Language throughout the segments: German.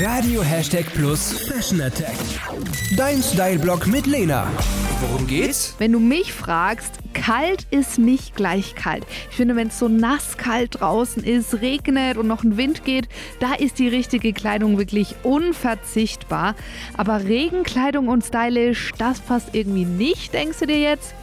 Radio Hashtag Plus Fashion Attack. Dein Style-Blog mit Lena. Worum geht's? Wenn du mich fragst, kalt ist nicht gleich kalt. Ich finde, wenn es so nass kalt draußen ist, regnet und noch ein Wind geht, da ist die richtige Kleidung wirklich unverzichtbar. Aber Regenkleidung und stylisch, das passt irgendwie nicht, denkst du dir jetzt?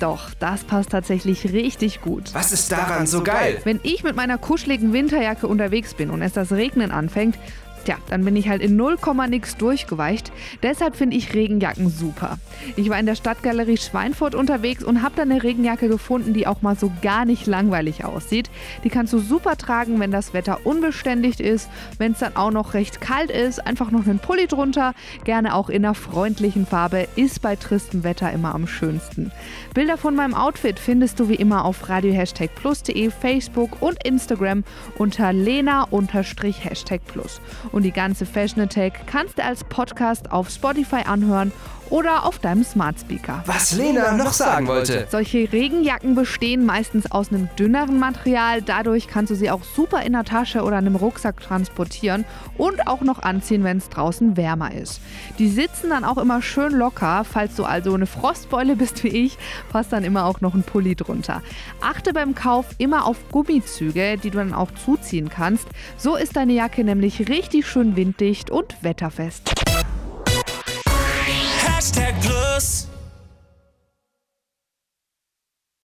Doch, das passt tatsächlich richtig gut. Was ist daran so geil? Wenn ich mit meiner kuscheligen Winterjacke unterwegs bin und es das Regnen anfängt, Tja, dann bin ich halt in 0, nix durchgeweicht. Deshalb finde ich Regenjacken super. Ich war in der Stadtgalerie Schweinfurt unterwegs und habe da eine Regenjacke gefunden, die auch mal so gar nicht langweilig aussieht. Die kannst du super tragen, wenn das Wetter unbeständig ist. Wenn es dann auch noch recht kalt ist, einfach noch einen Pulli drunter. Gerne auch in einer freundlichen Farbe. Ist bei tristem Wetter immer am schönsten. Bilder von meinem Outfit findest du wie immer auf radio-plus.de, Facebook und Instagram unter lena-hashtag-plus. Und die ganze Fashion Attack kannst du als Podcast auf Spotify anhören oder auf deinem Smart Speaker. Was Lena noch sagen wollte. Solche Regenjacken bestehen meistens aus einem dünneren Material. Dadurch kannst du sie auch super in der Tasche oder einem Rucksack transportieren und auch noch anziehen, wenn es draußen wärmer ist. Die sitzen dann auch immer schön locker. Falls du also eine Frostbeule bist wie ich, passt dann immer auch noch ein Pulli drunter. Achte beim Kauf immer auf Gummizüge, die du dann auch zuziehen kannst. So ist deine Jacke nämlich richtig schön winddicht und wetterfest. Hashtag Plus.